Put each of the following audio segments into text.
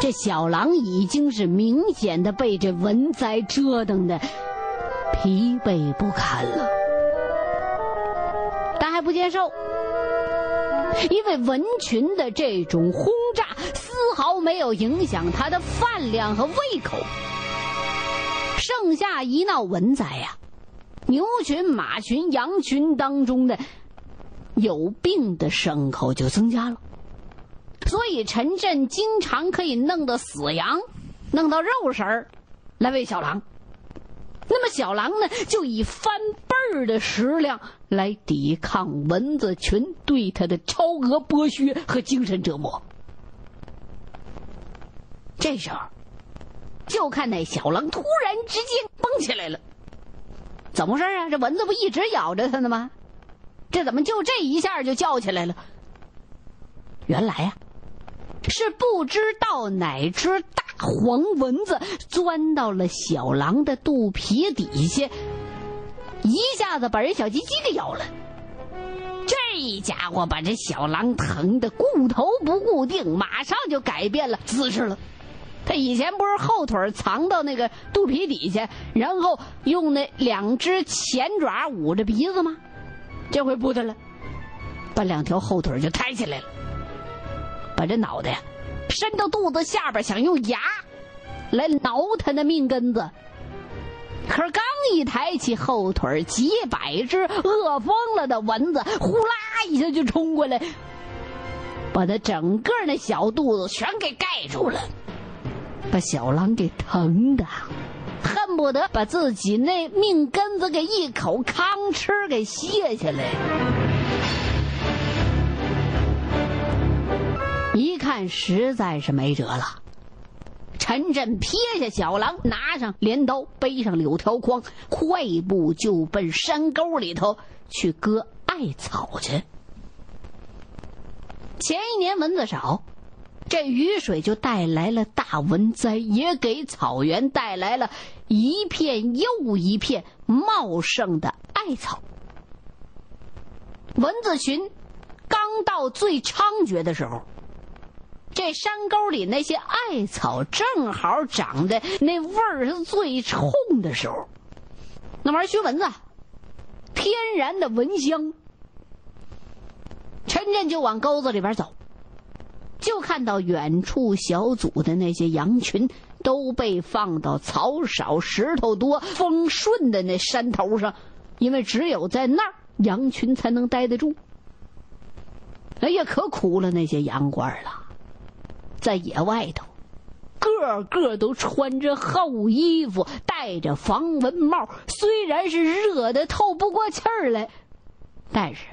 这小狼已经是明显的被这蚊灾折腾的疲惫不堪了，但还不接受，因为蚊群的这种轰炸丝毫没有影响它的饭量和胃口。盛夏一闹蚊灾呀，牛群、马群、羊群当中的有病的牲口就增加了。所以陈震经常可以弄到死羊，弄到肉食儿，来喂小狼。那么小狼呢，就以翻倍儿的食量来抵抗蚊子群对它的超额剥削和精神折磨。这时候，就看那小狼突然之间蹦起来了，怎么回事啊？这蚊子不一直咬着它呢吗？这怎么就这一下就叫起来了？原来呀。是不知道哪只大黄蚊子钻到了小狼的肚皮底下，一下子把人小鸡鸡给咬了。这家伙把这小狼疼的顾头不顾腚，马上就改变了姿势了。他以前不是后腿藏到那个肚皮底下，然后用那两只前爪捂着鼻子吗？这回不得了，把两条后腿就抬起来了。把这脑袋呀伸到肚子下边，想用牙来挠他那命根子。可是刚一抬起后腿，几百只饿疯了的蚊子呼啦一下就冲过来，把他整个那小肚子全给盖住了，把小狼给疼的恨不得把自己那命根子给一口吭哧给卸下来。看实在是没辙了，陈震撇下小狼，拿上镰刀，背上柳条筐，快步就奔山沟里头去割艾草去。前一年蚊子少，这雨水就带来了大蚊灾，也给草原带来了一片又一片茂盛的艾草。蚊子群刚到最猖獗的时候。这山沟里那些艾草正好长得那味儿是最冲的时候，那玩意儿熏蚊子，天然的蚊香。陈震就往沟子里边走，就看到远处小组的那些羊群都被放到草少、石头多、风顺的那山头上，因为只有在那儿羊群才能待得住。哎呀，可苦了那些羊倌了。在野外头，个个都穿着厚衣服，戴着防蚊帽。虽然是热的透不过气儿来，但是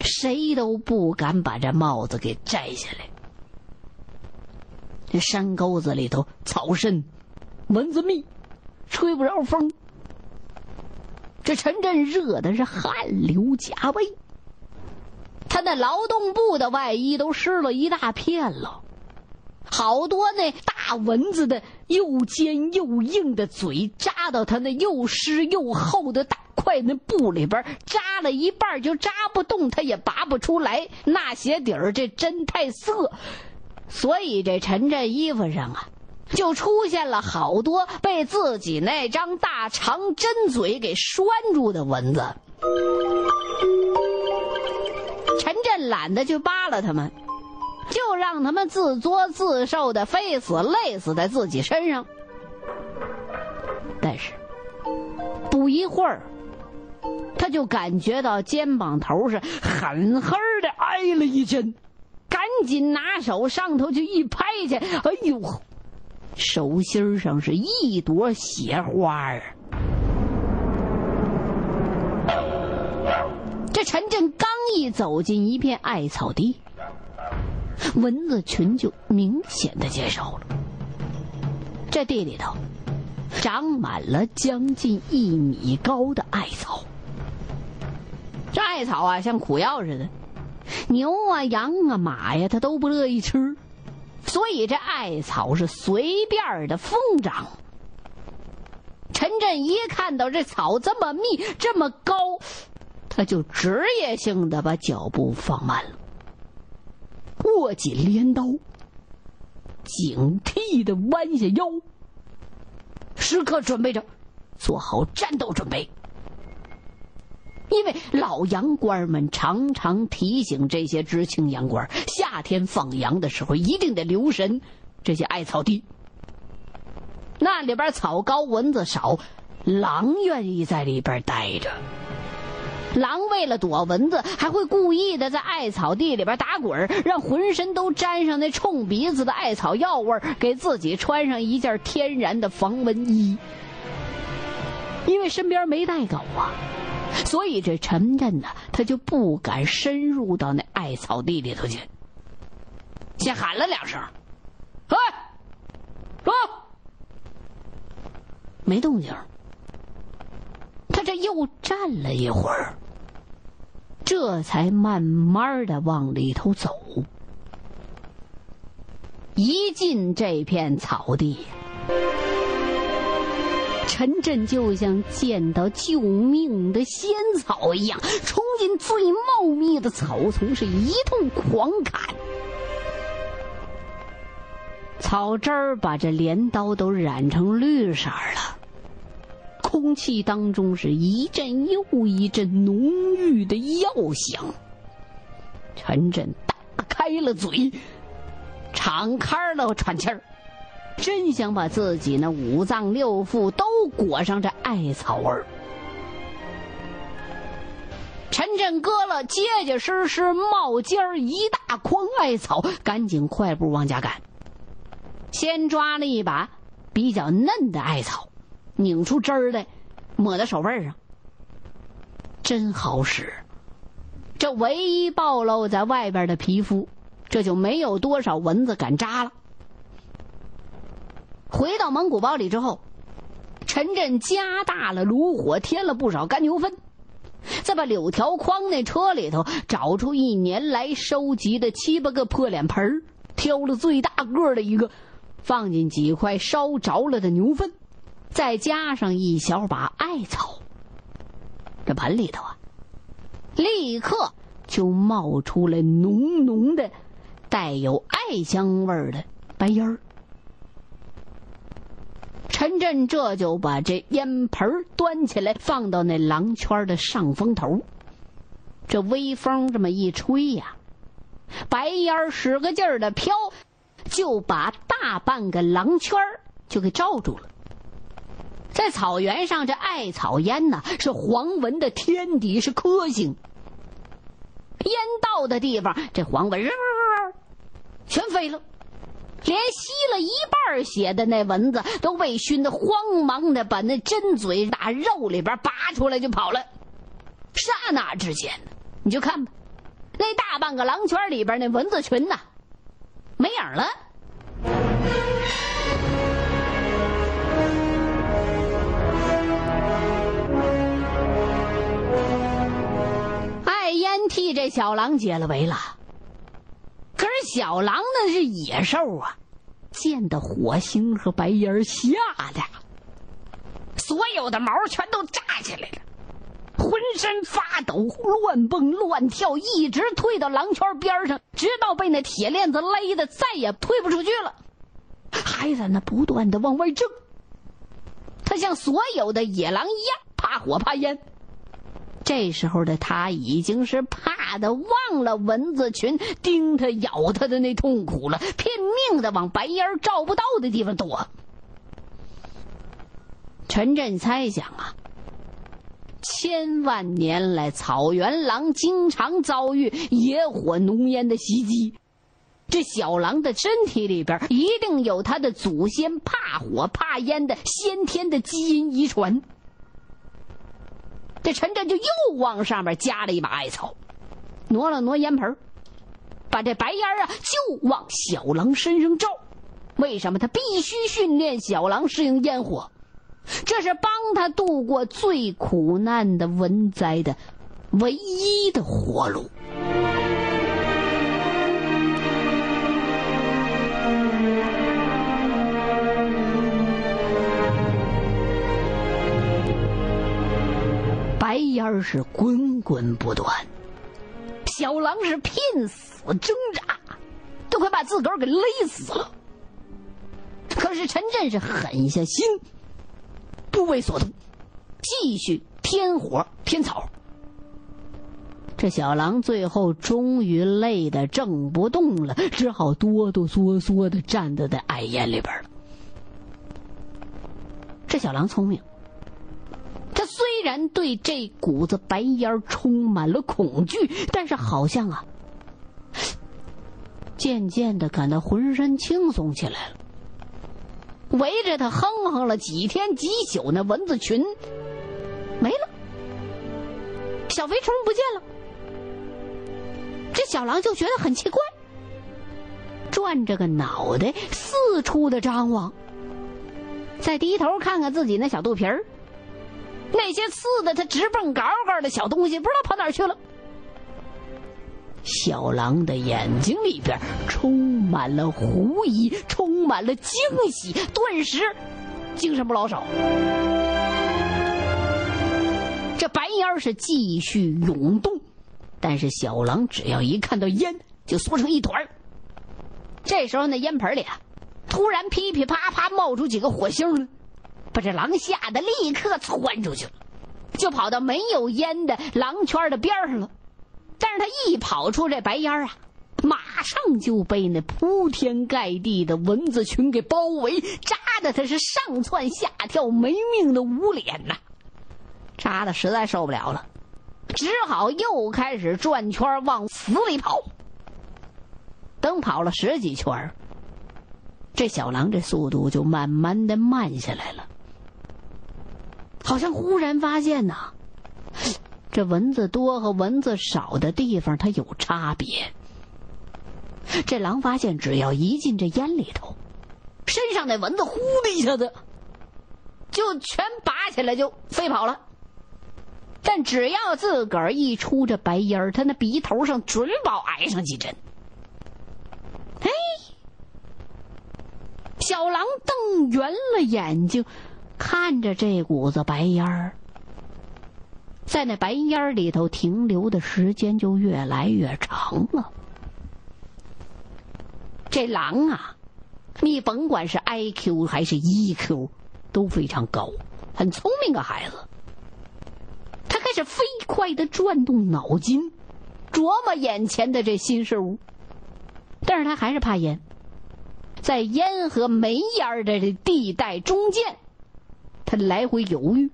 谁都不敢把这帽子给摘下来。这山沟子里头草深，蚊子密，吹不着风。这陈震热的是汗流浃背，他那劳动部的外衣都湿了一大片了。好多那大蚊子的又尖又硬的嘴扎到他那又湿又厚的大块那布里边，扎了一半就扎不动，他也拔不出来。那鞋底儿这针太涩，所以这陈震衣服上啊，就出现了好多被自己那张大长针嘴给拴住的蚊子。陈震懒得去扒拉他们。就让他们自作自受的，非死累死在自己身上。但是，不一会儿，他就感觉到肩膀头上狠狠的挨了一针，赶紧拿手上头去一拍去，哎呦，手心上是一朵血花儿。这陈震刚一走进一片艾草地。蚊子群就明显的减少了。这地里头长满了将近一米高的艾草。这艾草啊，像苦药似的，牛啊、羊啊、马呀，它都不乐意吃，所以这艾草是随便的疯长。陈震一看到这草这么密、这么高，他就职业性的把脚步放慢了。握紧镰刀，警惕的弯下腰，时刻准备着，做好战斗准备。因为老羊倌们常常提醒这些知青羊倌，夏天放羊的时候一定得留神这些艾草地。那里边草高蚊子少，狼愿意在里边待着。狼为了躲蚊子，还会故意的在艾草地里边打滚，让浑身都沾上那冲鼻子的艾草药味给自己穿上一件天然的防蚊衣。因为身边没带狗啊。所以这陈震呢，他就不敢深入到那艾草地里头去。先喊了两声：“哎，说，没动静。他这又站了一会儿，这才慢慢的往里头走。一进这片草地。陈震就像见到救命的仙草一样，冲进最茂密的草丛，是一通狂砍。草汁儿把这镰刀都染成绿色了，空气当中是一阵又一阵浓郁的药香。陈震打开了嘴，敞开了喘气儿。真想把自己那五脏六腑都裹上这艾草味儿。陈震割了结结实实冒尖儿一大筐艾草，赶紧快步往家赶。先抓了一把比较嫩的艾草，拧出汁儿来，抹在手背上，真好使。这唯一暴露在外边的皮肤，这就没有多少蚊子敢扎了。回到蒙古包里之后，陈震加大了炉火，添了不少干牛粪，再把柳条筐那车里头找出一年来收集的七八个破脸盆挑了最大个的一个，放进几块烧着了的牛粪，再加上一小把艾草，这盆里头啊，立刻就冒出来浓浓的、带有艾香味儿的白烟儿。陈震这就把这烟盆端起来，放到那狼圈的上风头。这微风这么一吹呀，白烟使个劲儿的飘，就把大半个狼圈就给罩住了。在草原上，这艾草烟呐是黄蚊的天敌，是克星。烟到的地方，这黄蚊全飞了。连吸了一半血的那蚊子都被熏得慌忙的把那针嘴打肉里边拔出来就跑了。刹那之间，你就看吧，那大半个狼圈里边那蚊子群呐，没影了。这小狼解了围了。可是小狼那是野兽啊，见的火星和白烟吓的，所有的毛全都炸起来了，浑身发抖，乱蹦乱跳，一直退到狼圈边上，直到被那铁链子勒的再也退不出去了，还在那不断的往外挣。他像所有的野狼一样，怕火怕烟。这时候的他已经是怕的忘了蚊子群叮他咬他的那痛苦了，拼命的往白烟照不到的地方躲。陈震猜想啊，千万年来草原狼经常遭遇野火浓烟的袭击，这小狼的身体里边一定有他的祖先怕火怕烟的先天的基因遗传。这陈震就又往上面加了一把艾草，挪了挪烟盆把这白烟啊就往小狼身上照。为什么他必须训练小狼适应烟火？这是帮他度过最苦难的文灾的唯一的活路。而是滚滚不断，小狼是拼死挣扎，都快把自个儿给勒死了。可是陈震是狠下心，不为所动，继续添火添草。这小狼最后终于累得挣不动了，只好哆哆嗦嗦的站在在矮烟里边了。这小狼聪明，虽然对这股子白烟充满了恐惧，但是好像啊，渐渐的感到浑身轻松起来了。围着他哼哼了几天几宿，那蚊子群没了，小肥虫不见了。这小狼就觉得很奇怪，转着个脑袋四处的张望，再低头看看自己那小肚皮儿，那些刺的他直蹦高高的小东西不知道跑哪儿去了。小狼的眼睛里边充满了狐疑，充满了惊喜，顿时精神不老少。这白烟是继续涌动。但是小狼只要一看到烟，就缩成一团这时候那烟盆里啊，突然噼噼啪啪冒出几个火星来，把这狼吓得立刻窜出去了，就跑到没有烟的狼圈的边上了。但是他一跑出这白烟啊，马上就被那铺天盖地的蚊子群给包围，扎的他是上窜下跳，没命的捂脸呐，扎的实在受不了了。只好又开始转圈往死里跑。等跑了十几圈这小狼这速度就慢慢的慢下来了。好像忽然发现呐，这蚊子多和蚊子少的地方它有差别。这狼发现，只要一进这烟里头，身上那蚊子呼的一下子就全拔起来就飞跑了。但只要自个儿一出这白烟儿，他那鼻头上准保挨上几针。嘿，小狼瞪圆了眼睛，看着这股子白烟儿，在那白烟儿里头停留的时间就越来越长了。这狼啊，你甭管是 I Q 还是 E Q，都非常高，很聪明个孩子。他开始飞快的转动脑筋，琢磨眼前的这新事物。但是他还是怕烟，在烟和没烟的这地带中间，他来回犹豫。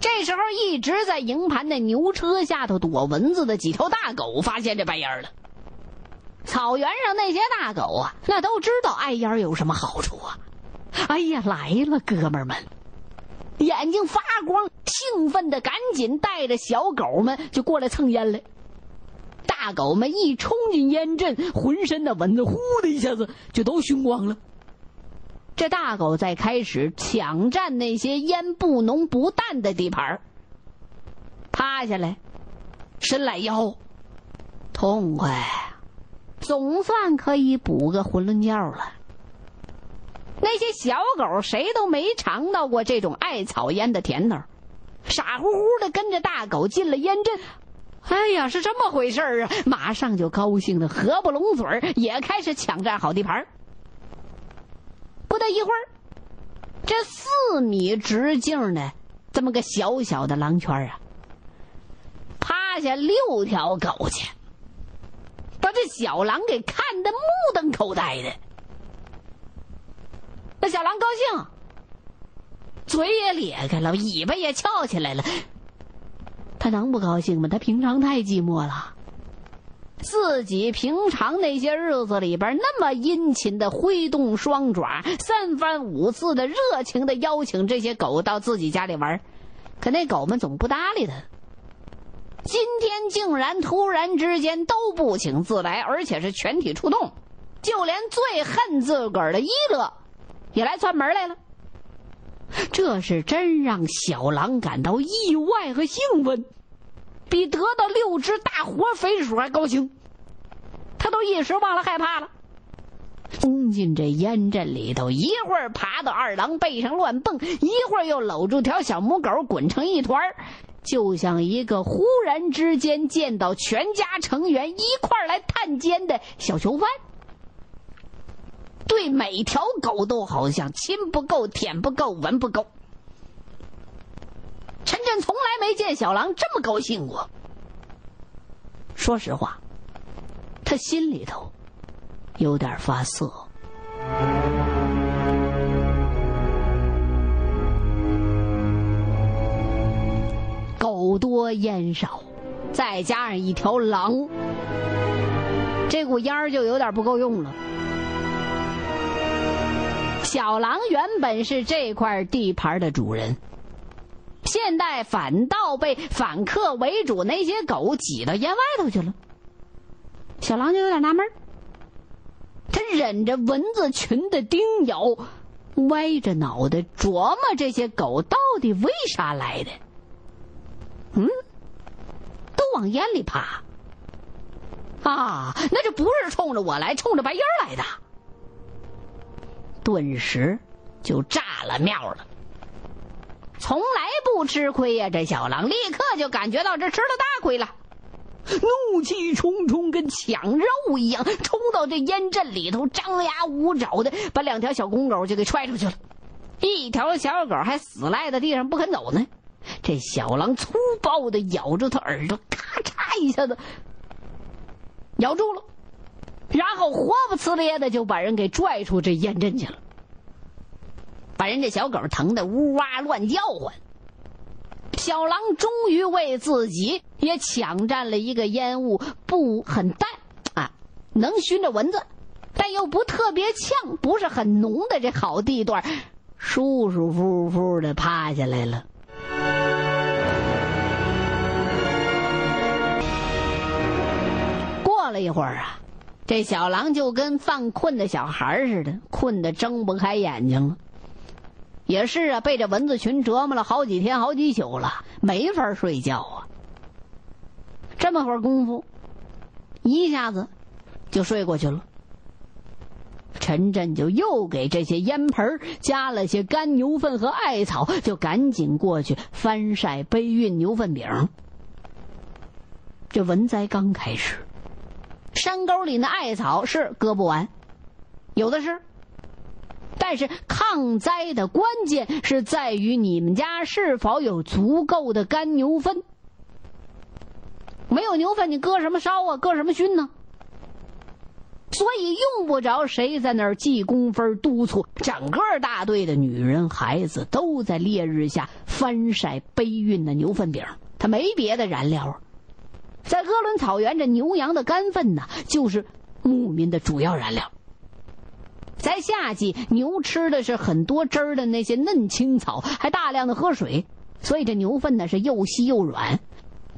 这时候，一直在营盘的牛车下头躲蚊子的几条大狗发现这白烟了。草原上那些大狗啊，那都知道艾烟有什么好处啊！哎呀，来了，哥们儿们！眼睛发光，兴奋的赶紧带着小狗们就过来蹭烟来。大狗们一冲进烟阵，浑身的蚊子呼的一下子就都熏光了。这大狗在开始抢占那些烟不浓不淡的地盘趴下来，伸懒腰，痛快，总算可以补个囫囵觉了。那些小狗谁都没尝到过这种艾草烟的甜头，傻乎乎的跟着大狗进了烟阵。哎呀，是这么回事啊！马上就高兴的合不拢嘴也开始抢占好地盘儿。不大一会儿，这四米直径的这么个小小的狼圈啊，趴下六条狗去，把这小狼给看得目瞪口呆的。那小狼高兴，嘴也咧开了，尾巴也翘起来了。他能不高兴吗？他平常太寂寞了，自己平常那些日子里边那么殷勤的挥动双爪，三番五次的热情的邀请这些狗到自己家里玩，可那狗们总不搭理他。今天竟然突然之间都不请自来，而且是全体出动，就连最恨自个儿的伊乐。也来串门来了，这是真让小狼感到意外和兴奋，比得到六只大活肥鼠还高兴。他都一时忘了害怕了，冲进这烟阵里头，一会儿爬到二郎背上乱蹦，一会儿又搂住条小母狗滚成一团就像一个忽然之间见到全家成员一块来探监的小囚犯。对每条狗都好像亲不够、舔不够、闻不够。朕从来没见小狼这么高兴过。说实话，他心里头有点发涩。狗多烟少，再加上一条狼，这股烟儿就有点不够用了。小狼原本是这块地盘的主人，现在反倒被反客为主那些狗挤到烟外头去了。小狼就有点纳闷他忍着蚊子群的叮咬，歪着脑袋琢磨这些狗到底为啥来的。嗯，都往烟里爬。啊，那这不是冲着我来，冲着白烟来的。顿时就炸了庙了。从来不吃亏呀，这小狼立刻就感觉到这吃了大亏了，怒气冲冲，跟抢肉一样，冲到这烟阵里头，张牙舞爪的把两条小公狗就给踹出去了。一条小狗还死赖在地上不肯走呢。这小狼粗暴的咬住他耳朵，咔嚓一下子咬住了，然后活不呲咧的就把人给拽出这烟阵去了，把人这小狗疼得呜哇乱叫唤。小狼终于为自己也抢占了一个烟雾不很淡啊，能熏着蚊子，但又不特别呛，不是很浓的这好地段，舒舒服服的趴下来了。过了一会儿啊，这小狼就跟犯困的小孩似的，困得睁不开眼睛了。也是啊，被这蚊子群折磨了好几天、好几宿了，没法睡觉啊。这么会儿功夫，一下子就睡过去了。陈震就又给这些烟盆加了些干牛粪和艾草，就赶紧过去翻晒背运牛粪饼。这蚊灾刚开始。山沟里那艾草是割不完，有的是。但是抗灾的关键是在于你们家是否有足够的干牛粪。没有牛粪，你搁什么烧啊？搁什么熏呢？所以用不着谁在那儿记工分督促，整个大队的女人孩子都在烈日下翻晒背运的牛粪饼。他没别的燃料。在鄂伦草原，这牛羊的干粪呢，就是牧民的主要燃料。在夏季，牛吃的是很多汁儿的那些嫩青草，还大量的喝水，所以这牛粪呢是又稀又软，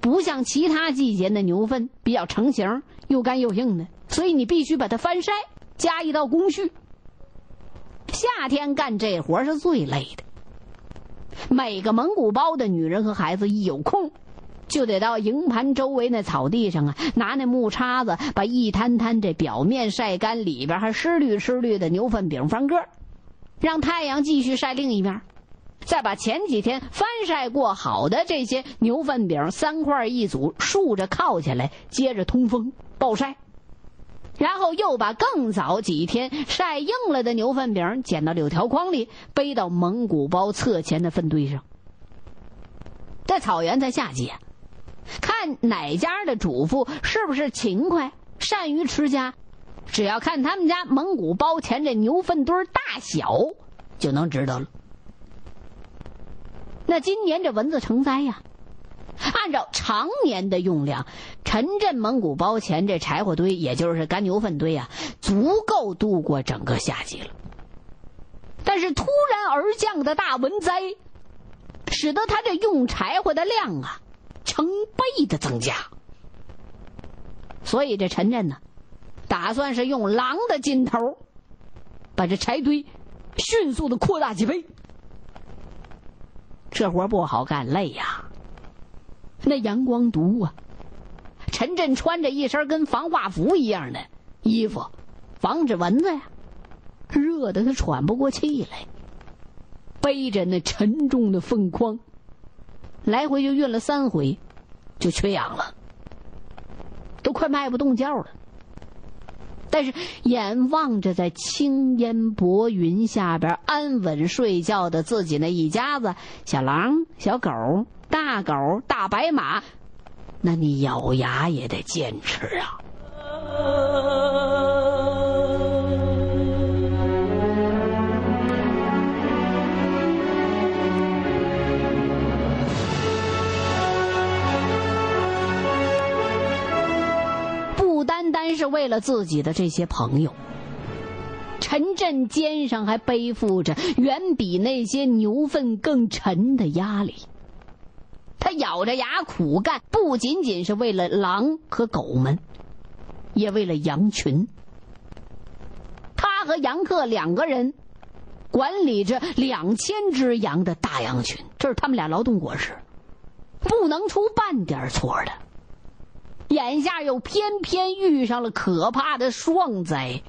不像其他季节的牛粪比较成型，又干又硬的。所以你必须把它翻晒，加一道工序。夏天干这活是最累的。每个蒙古包的女人和孩子一有空。就得到营盘周围那草地上啊，拿那木叉子把一摊摊这表面晒干，里边还湿绿湿绿的牛粪饼翻个，让太阳继续晒另一面，再把前几天翻晒过好的这些牛粪饼三块一组竖着靠起来，接着通风暴晒，然后又把更早几天晒硬了的牛粪饼捡到柳条筐里，背到蒙古包侧前的粪堆上。在草原，在夏季。看哪家的主妇是不是勤快、善于持家，只要看他们家蒙古包前这牛粪堆大小，就能知道了。那今年这蚊子成灾呀，按照常年的用量，陈镇蒙古包前这柴火堆，也就是干牛粪堆啊，足够度过整个夏季了。但是突然而降的大蚊灾，使得他这用柴火的量啊。成倍的增加，所以这陈震呢，打算是用狼的劲头，把这柴堆迅速的扩大几倍。这活不好干，累呀。那阳光毒啊，陈震穿着一身跟防化服一样的衣服，防止蚊子呀，热的他喘不过气来，背着那沉重的粪筐。来回就运了三回，就缺氧了，都快迈不动脚了。但是眼望着在青烟薄云下边安稳睡觉的自己那一家子小狼、小狗、大狗、大白马，那你咬牙也得坚持啊！是为了自己的这些朋友，陈震肩上还背负着远比那些牛粪更沉的压力。他咬着牙苦干，不仅仅是为了狼和狗们，也为了羊群。他和杨克两个人管理着两千只羊的大羊群，这是他们俩劳动果实，不能出半点错的。眼下又偏偏遇上了可怕的霜灾，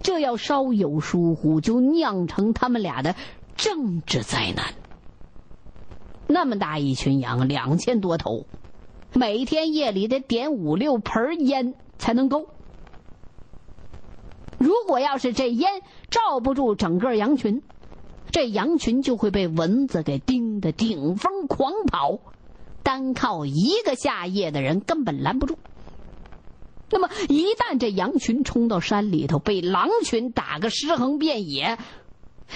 这要稍有疏忽，就酿成他们俩的政治灾难。那么大一群羊，两千多头，每天夜里得点五六盆烟才能够。如果要是这烟罩不住整个羊群，这羊群就会被蚊子给叮得顶风狂跑。单靠一个下夜的人根本拦不住。那么，一旦这羊群冲到山里头，被狼群打个尸横遍野，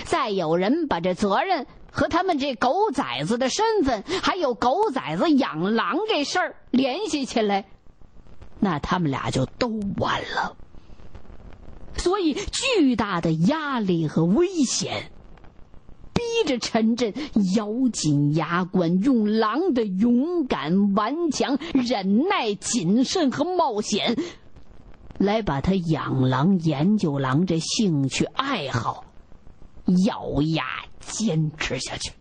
再有人把这责任和他们这狗崽子的身份，还有狗崽子养狼这事儿联系起来，那他们俩就都完了。所以，巨大的压力和危险。这陈震咬紧牙关，用狼的勇敢、顽强、忍耐、谨慎和冒险，来把他养狼、研究狼这兴趣爱好咬牙坚持下去。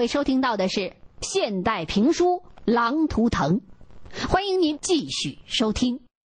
位收听到的是现代评书《狼图腾》，欢迎您继续收听。